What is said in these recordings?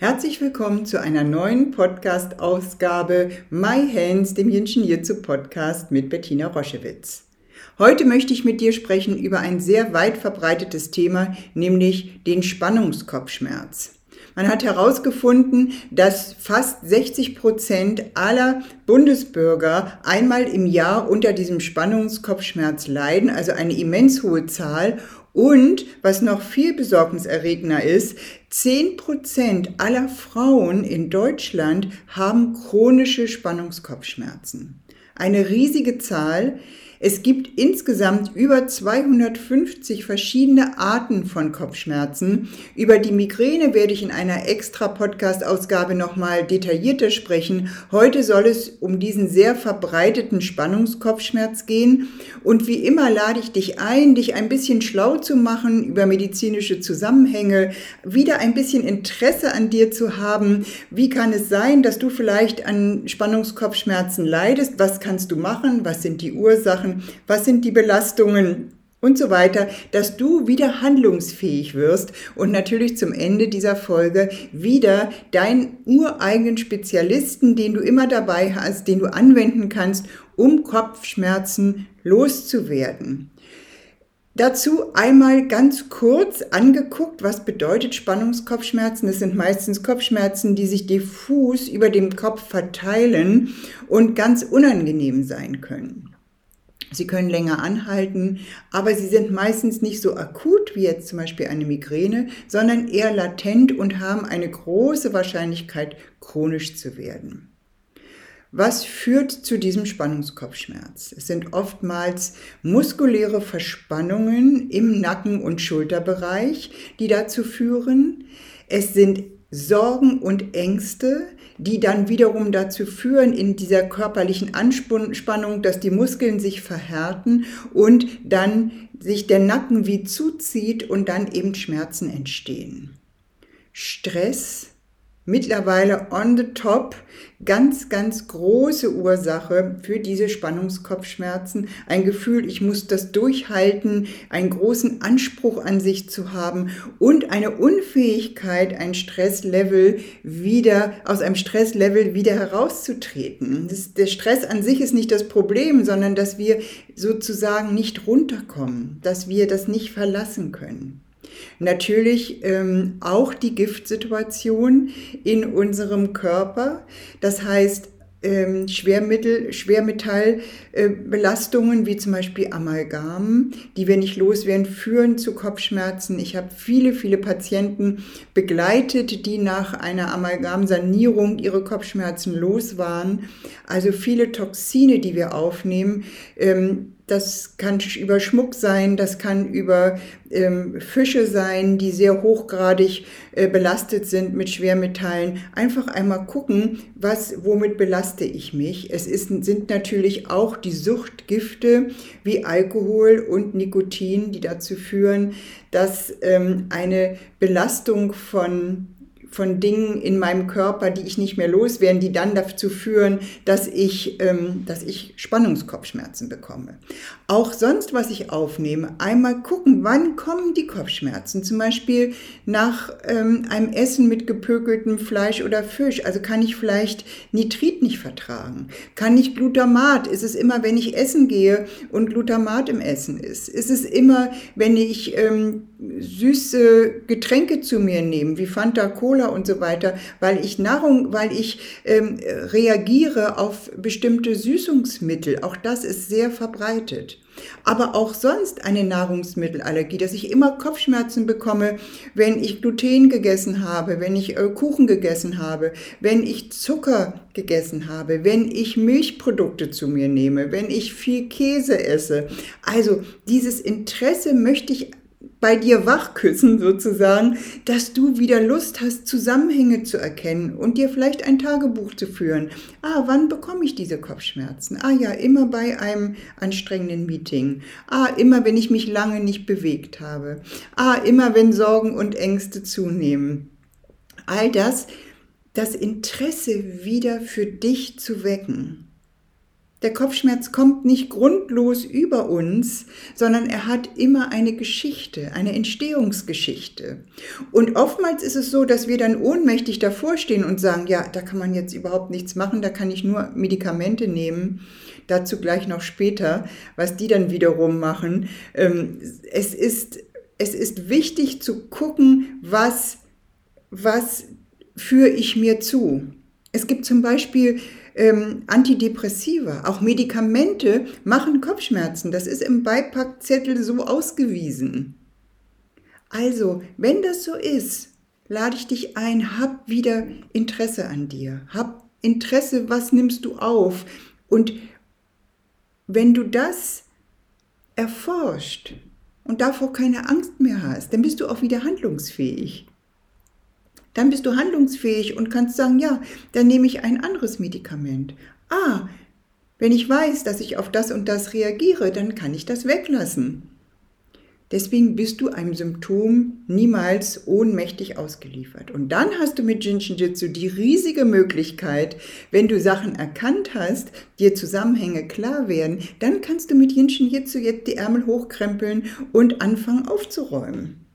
Herzlich willkommen zu einer neuen Podcast-Ausgabe My Hands, dem Jinshin Jitsu Podcast mit Bettina Roschewitz. Heute möchte ich mit dir sprechen über ein sehr weit verbreitetes Thema, nämlich den Spannungskopfschmerz. Man hat herausgefunden, dass fast 60 Prozent aller Bundesbürger einmal im Jahr unter diesem Spannungskopfschmerz leiden, also eine immens hohe Zahl. Und was noch viel besorgniserregender ist, 10% aller Frauen in Deutschland haben chronische Spannungskopfschmerzen. Eine riesige Zahl. Es gibt insgesamt über 250 verschiedene Arten von Kopfschmerzen. Über die Migräne werde ich in einer extra Podcast-Ausgabe nochmal detaillierter sprechen. Heute soll es um diesen sehr verbreiteten Spannungskopfschmerz gehen. Und wie immer lade ich dich ein, dich ein bisschen schlau zu machen über medizinische Zusammenhänge, wieder ein bisschen Interesse an dir zu haben. Wie kann es sein, dass du vielleicht an Spannungskopfschmerzen leidest? Was kannst du machen? Was sind die Ursachen? Machen, was sind die Belastungen und so weiter, dass du wieder handlungsfähig wirst und natürlich zum Ende dieser Folge wieder deinen ureigenen Spezialisten, den du immer dabei hast, den du anwenden kannst, um Kopfschmerzen loszuwerden. Dazu einmal ganz kurz angeguckt, was bedeutet Spannungskopfschmerzen. Das sind meistens Kopfschmerzen, die sich diffus über dem Kopf verteilen und ganz unangenehm sein können. Sie können länger anhalten, aber sie sind meistens nicht so akut wie jetzt zum Beispiel eine Migräne, sondern eher latent und haben eine große Wahrscheinlichkeit, chronisch zu werden. Was führt zu diesem Spannungskopfschmerz? Es sind oftmals muskuläre Verspannungen im Nacken- und Schulterbereich, die dazu führen. Es sind Sorgen und Ängste, die dann wiederum dazu führen in dieser körperlichen Anspannung, dass die Muskeln sich verhärten und dann sich der Nacken wie zuzieht und dann eben Schmerzen entstehen. Stress mittlerweile on the top ganz, ganz große Ursache für diese Spannungskopfschmerzen. Ein Gefühl, ich muss das durchhalten, einen großen Anspruch an sich zu haben und eine Unfähigkeit, ein Stresslevel wieder, aus einem Stresslevel wieder herauszutreten. Das, der Stress an sich ist nicht das Problem, sondern dass wir sozusagen nicht runterkommen, dass wir das nicht verlassen können. Natürlich ähm, auch die Giftsituation in unserem Körper. Das heißt, ähm, Schwermittel, Schwermetallbelastungen äh, wie zum Beispiel Amalgam, die wir nicht loswerden, führen zu Kopfschmerzen. Ich habe viele, viele Patienten begleitet, die nach einer Amalgamsanierung ihre Kopfschmerzen los waren. Also viele Toxine, die wir aufnehmen, ähm, das kann über Schmuck sein, das kann über ähm, Fische sein, die sehr hochgradig äh, belastet sind mit Schwermetallen. Einfach einmal gucken, was, womit belaste ich mich. Es ist, sind natürlich auch die Suchtgifte wie Alkohol und Nikotin, die dazu führen, dass ähm, eine Belastung von von Dingen in meinem Körper, die ich nicht mehr loswerden, die dann dazu führen, dass ich, ähm, dass ich Spannungskopfschmerzen bekomme. Auch sonst, was ich aufnehme, einmal gucken, wann kommen die Kopfschmerzen. Zum Beispiel nach ähm, einem Essen mit gepökeltem Fleisch oder Fisch. Also kann ich vielleicht Nitrit nicht vertragen? Kann ich Glutamat? Ist es immer, wenn ich essen gehe und Glutamat im Essen ist? Ist es immer, wenn ich ähm, süße Getränke zu mir nehme, wie Fanta Cola? Cola und so weiter, weil ich Nahrung, weil ich ähm, reagiere auf bestimmte Süßungsmittel. Auch das ist sehr verbreitet. Aber auch sonst eine Nahrungsmittelallergie, dass ich immer Kopfschmerzen bekomme, wenn ich Gluten gegessen habe, wenn ich äh, Kuchen gegessen habe, wenn ich Zucker gegessen habe, wenn ich Milchprodukte zu mir nehme, wenn ich viel Käse esse. Also dieses Interesse möchte ich bei dir wachküssen sozusagen, dass du wieder Lust hast, Zusammenhänge zu erkennen und dir vielleicht ein Tagebuch zu führen. Ah, wann bekomme ich diese Kopfschmerzen? Ah ja, immer bei einem anstrengenden Meeting. Ah, immer wenn ich mich lange nicht bewegt habe. Ah, immer wenn Sorgen und Ängste zunehmen. All das, das Interesse wieder für dich zu wecken. Der Kopfschmerz kommt nicht grundlos über uns, sondern er hat immer eine Geschichte, eine Entstehungsgeschichte. Und oftmals ist es so, dass wir dann ohnmächtig davor stehen und sagen, ja, da kann man jetzt überhaupt nichts machen, da kann ich nur Medikamente nehmen. Dazu gleich noch später, was die dann wiederum machen. Ähm, es ist, es ist wichtig zu gucken, was, was führe ich mir zu. Es gibt zum Beispiel ähm, Antidepressiva, auch Medikamente machen Kopfschmerzen. Das ist im Beipackzettel so ausgewiesen. Also, wenn das so ist, lade ich dich ein, hab wieder Interesse an dir. Hab Interesse, was nimmst du auf? Und wenn du das erforscht und davor keine Angst mehr hast, dann bist du auch wieder handlungsfähig dann bist du handlungsfähig und kannst sagen, ja, dann nehme ich ein anderes Medikament. Ah, wenn ich weiß, dass ich auf das und das reagiere, dann kann ich das weglassen. Deswegen bist du einem Symptom niemals ohnmächtig ausgeliefert. Und dann hast du mit Jinshinjutsu die riesige Möglichkeit, wenn du Sachen erkannt hast, dir Zusammenhänge klar werden, dann kannst du mit Jinshinjutsu jetzt die Ärmel hochkrempeln und anfangen aufzuräumen.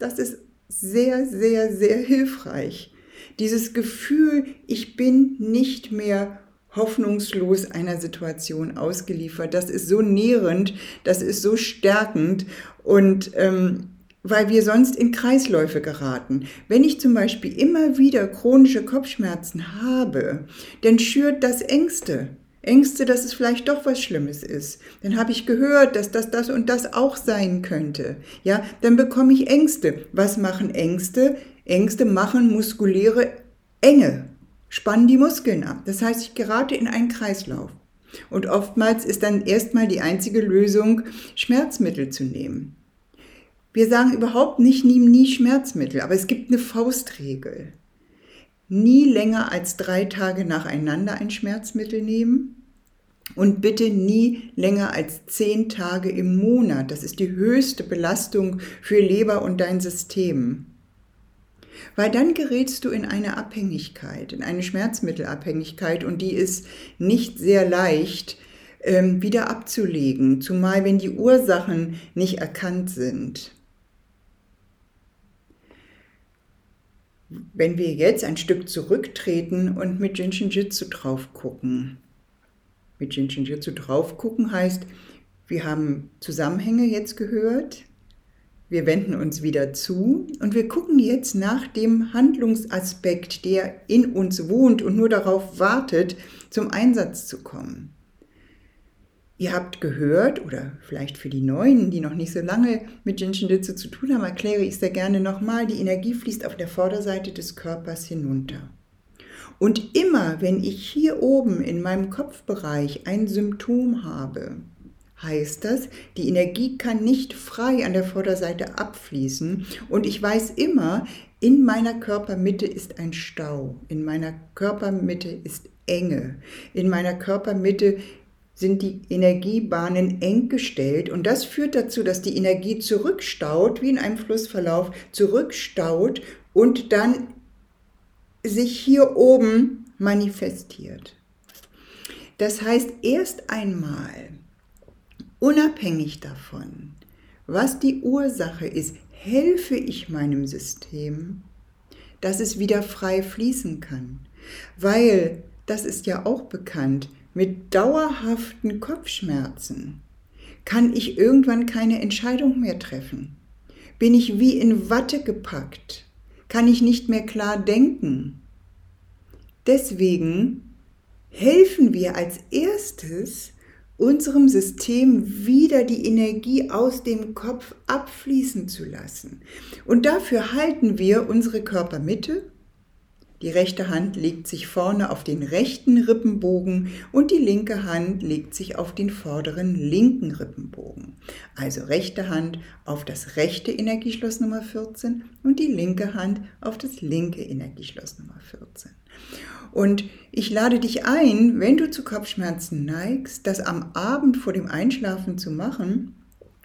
Das ist sehr, sehr, sehr hilfreich. Dieses Gefühl, ich bin nicht mehr hoffnungslos einer Situation ausgeliefert, das ist so nährend, das ist so stärkend und ähm, weil wir sonst in Kreisläufe geraten. Wenn ich zum Beispiel immer wieder chronische Kopfschmerzen habe, dann schürt das Ängste. Ängste, dass es vielleicht doch was Schlimmes ist. Dann habe ich gehört, dass das das und das auch sein könnte. Ja, dann bekomme ich Ängste. Was machen Ängste? Ängste machen muskuläre Enge, spannen die Muskeln ab. Das heißt, ich gerate in einen Kreislauf. Und oftmals ist dann erstmal die einzige Lösung, Schmerzmittel zu nehmen. Wir sagen überhaupt nicht, nimm nie Schmerzmittel, aber es gibt eine Faustregel nie länger als drei Tage nacheinander ein Schmerzmittel nehmen und bitte nie länger als zehn Tage im Monat. Das ist die höchste Belastung für Leber und dein System. Weil dann gerätst du in eine Abhängigkeit, in eine Schmerzmittelabhängigkeit und die ist nicht sehr leicht ähm, wieder abzulegen, zumal wenn die Ursachen nicht erkannt sind. Wenn wir jetzt ein Stück zurücktreten und mit Jinshin Jitsu drauf gucken. Mit Jinshin Jitsu drauf gucken heißt, wir haben Zusammenhänge jetzt gehört, wir wenden uns wieder zu und wir gucken jetzt nach dem Handlungsaspekt, der in uns wohnt und nur darauf wartet, zum Einsatz zu kommen. Ihr habt gehört, oder vielleicht für die Neuen, die noch nicht so lange mit Jinshin Jitsu zu tun haben, erkläre ich sehr gerne nochmal, die Energie fließt auf der Vorderseite des Körpers hinunter. Und immer, wenn ich hier oben in meinem Kopfbereich ein Symptom habe, heißt das, die Energie kann nicht frei an der Vorderseite abfließen und ich weiß immer, in meiner Körpermitte ist ein Stau, in meiner Körpermitte ist Enge, in meiner Körpermitte sind die Energiebahnen eng gestellt und das führt dazu, dass die Energie zurückstaut, wie in einem Flussverlauf, zurückstaut und dann sich hier oben manifestiert. Das heißt, erst einmal, unabhängig davon, was die Ursache ist, helfe ich meinem System, dass es wieder frei fließen kann. Weil, das ist ja auch bekannt, mit dauerhaften Kopfschmerzen kann ich irgendwann keine Entscheidung mehr treffen. Bin ich wie in Watte gepackt, kann ich nicht mehr klar denken. Deswegen helfen wir als erstes unserem System wieder die Energie aus dem Kopf abfließen zu lassen. Und dafür halten wir unsere Körpermitte, Die rechte Hand legt sich vorne auf den rechten Rippenbogen und die linke Hand legt sich auf den vorderen linken Rippenbogen. Also rechte Hand auf das rechte Energieschloss Nummer 14 und die linke Hand auf das linke Energieschloss Nummer 14. Und ich lade dich ein, wenn du zu Kopfschmerzen neigst, das am Abend vor dem Einschlafen zu machen.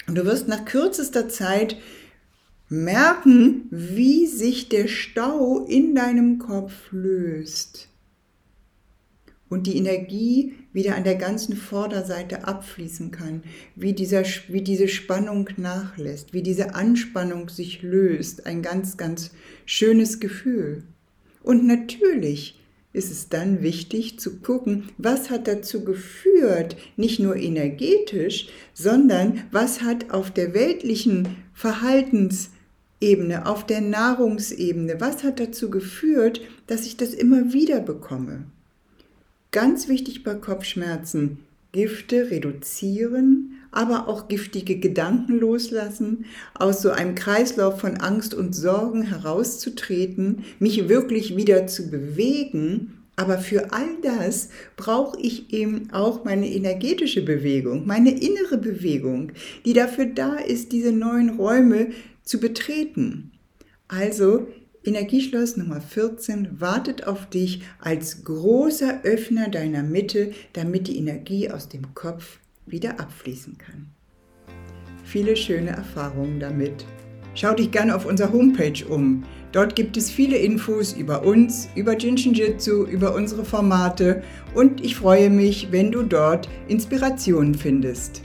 Du wirst nach kürzester Zeit merken, wie sich der Stau in deinem Kopf löst und die Energie wieder an der ganzen Vorderseite abfließen kann, wie, dieser, wie diese Spannung nachlässt, wie diese Anspannung sich löst. Ein ganz, ganz schönes Gefühl. Und natürlich ist es dann wichtig zu gucken, was hat dazu geführt, nicht nur energetisch, sondern was hat auf der weltlichen Verhaltensebene, auf der Nahrungsebene, was hat dazu geführt, dass ich das immer wieder bekomme. Ganz wichtig bei Kopfschmerzen, Gifte reduzieren, aber auch giftige Gedanken loslassen, aus so einem Kreislauf von Angst und Sorgen herauszutreten, mich wirklich wieder zu bewegen. Aber für all das brauche ich eben auch meine energetische Bewegung, meine innere Bewegung, die dafür da ist, diese neuen Räume zu betreten. Also Energieschloss Nummer 14 wartet auf dich als großer Öffner deiner Mitte, damit die Energie aus dem Kopf wieder abfließen kann. Viele schöne Erfahrungen damit. Schau dich gerne auf unserer Homepage um. Dort gibt es viele Infos über uns, über Jinshin Jitsu, über unsere Formate und ich freue mich, wenn du dort Inspirationen findest.